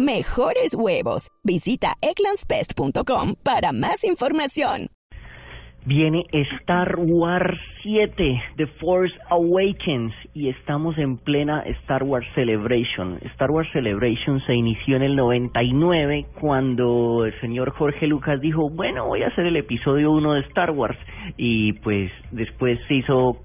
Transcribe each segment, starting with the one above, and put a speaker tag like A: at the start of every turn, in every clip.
A: Mejores huevos. Visita egglandsbest.com para más información.
B: Viene Star Wars 7, The Force Awakens, y estamos en plena Star Wars Celebration. Star Wars Celebration se inició en el 99 cuando el señor Jorge Lucas dijo, bueno, voy a hacer el episodio 1 de Star Wars, y pues después se hizo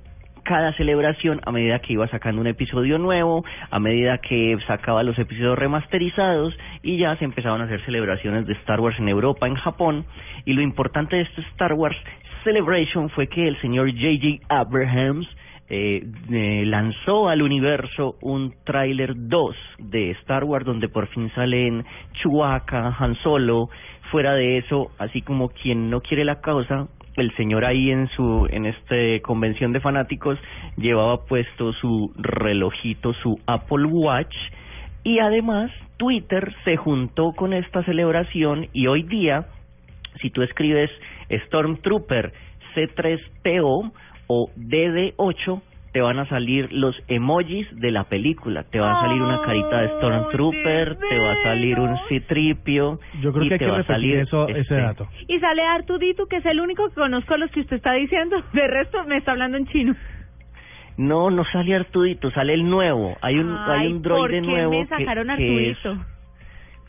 B: cada celebración a medida que iba sacando un episodio nuevo, a medida que sacaba los episodios remasterizados y ya se empezaban a hacer celebraciones de Star Wars en Europa, en Japón. Y lo importante de este Star Wars Celebration fue que el señor J.J. Abrahams eh, eh, lanzó al universo un tráiler 2 de Star Wars donde por fin salen Chewbacca, Han Solo, fuera de eso, así como quien no quiere la causa, el señor ahí en su en este convención de fanáticos llevaba puesto su relojito, su Apple Watch y además Twitter se juntó con esta celebración y hoy día si tú escribes Stormtrooper C3PO o DD8 te van a salir los emojis de la película. Te va a salir una carita de Stormtrooper, te va a salir un citripio.
C: Yo creo
B: y
C: que hay
B: te
C: que
B: va a salir
C: eso, ese
B: este,
C: dato.
D: Y sale Artudito, que es el único que conozco los que usted está diciendo. De resto me está hablando en chino.
B: No, no sale Artudito, sale el nuevo. Hay un, hay
D: Ay,
B: un
D: ¿por
B: droide
D: qué
B: nuevo
D: me
B: que-
D: sacaron
B: que es-
D: Artudito?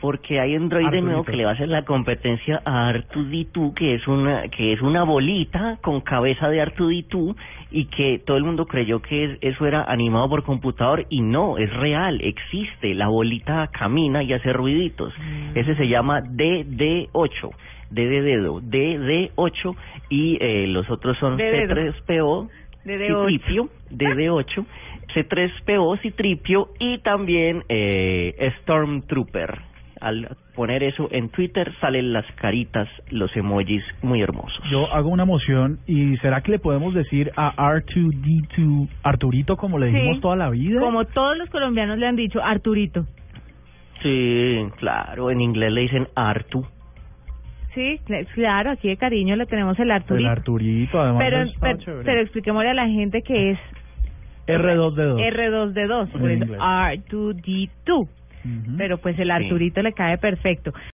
B: Porque hay un droide nuevo que le va a hacer la competencia a Artuditu, que es una que es una bolita con cabeza de Artuditu y que todo el mundo creyó que es- eso era animado por computador y no, es real, existe, la bolita camina y hace ruiditos.
D: Mm.
B: Ese se llama DD8, D de dedo, DD8 y eh, los otros son
D: De dedo.
B: C3PO,
D: DD8.
B: Citripio, DD8, C3PO, Citripio y también eh, Stormtrooper al poner eso en Twitter salen las caritas, los emojis muy hermosos.
C: Yo hago una moción y ¿será que le podemos decir a R2D2 Arturito como le dijimos toda la vida?
D: Como todos los colombianos le han dicho, Arturito.
B: Sí, claro, en inglés le dicen Artu.
D: Sí, claro, aquí de cariño le tenemos el Arturito.
C: El
D: Arturito,
C: además.
D: Pero, pero, pero expliquémosle a la gente que es
C: R2D2.
D: R2D2, R2D2. Pero pues el Arturito le cae perfecto.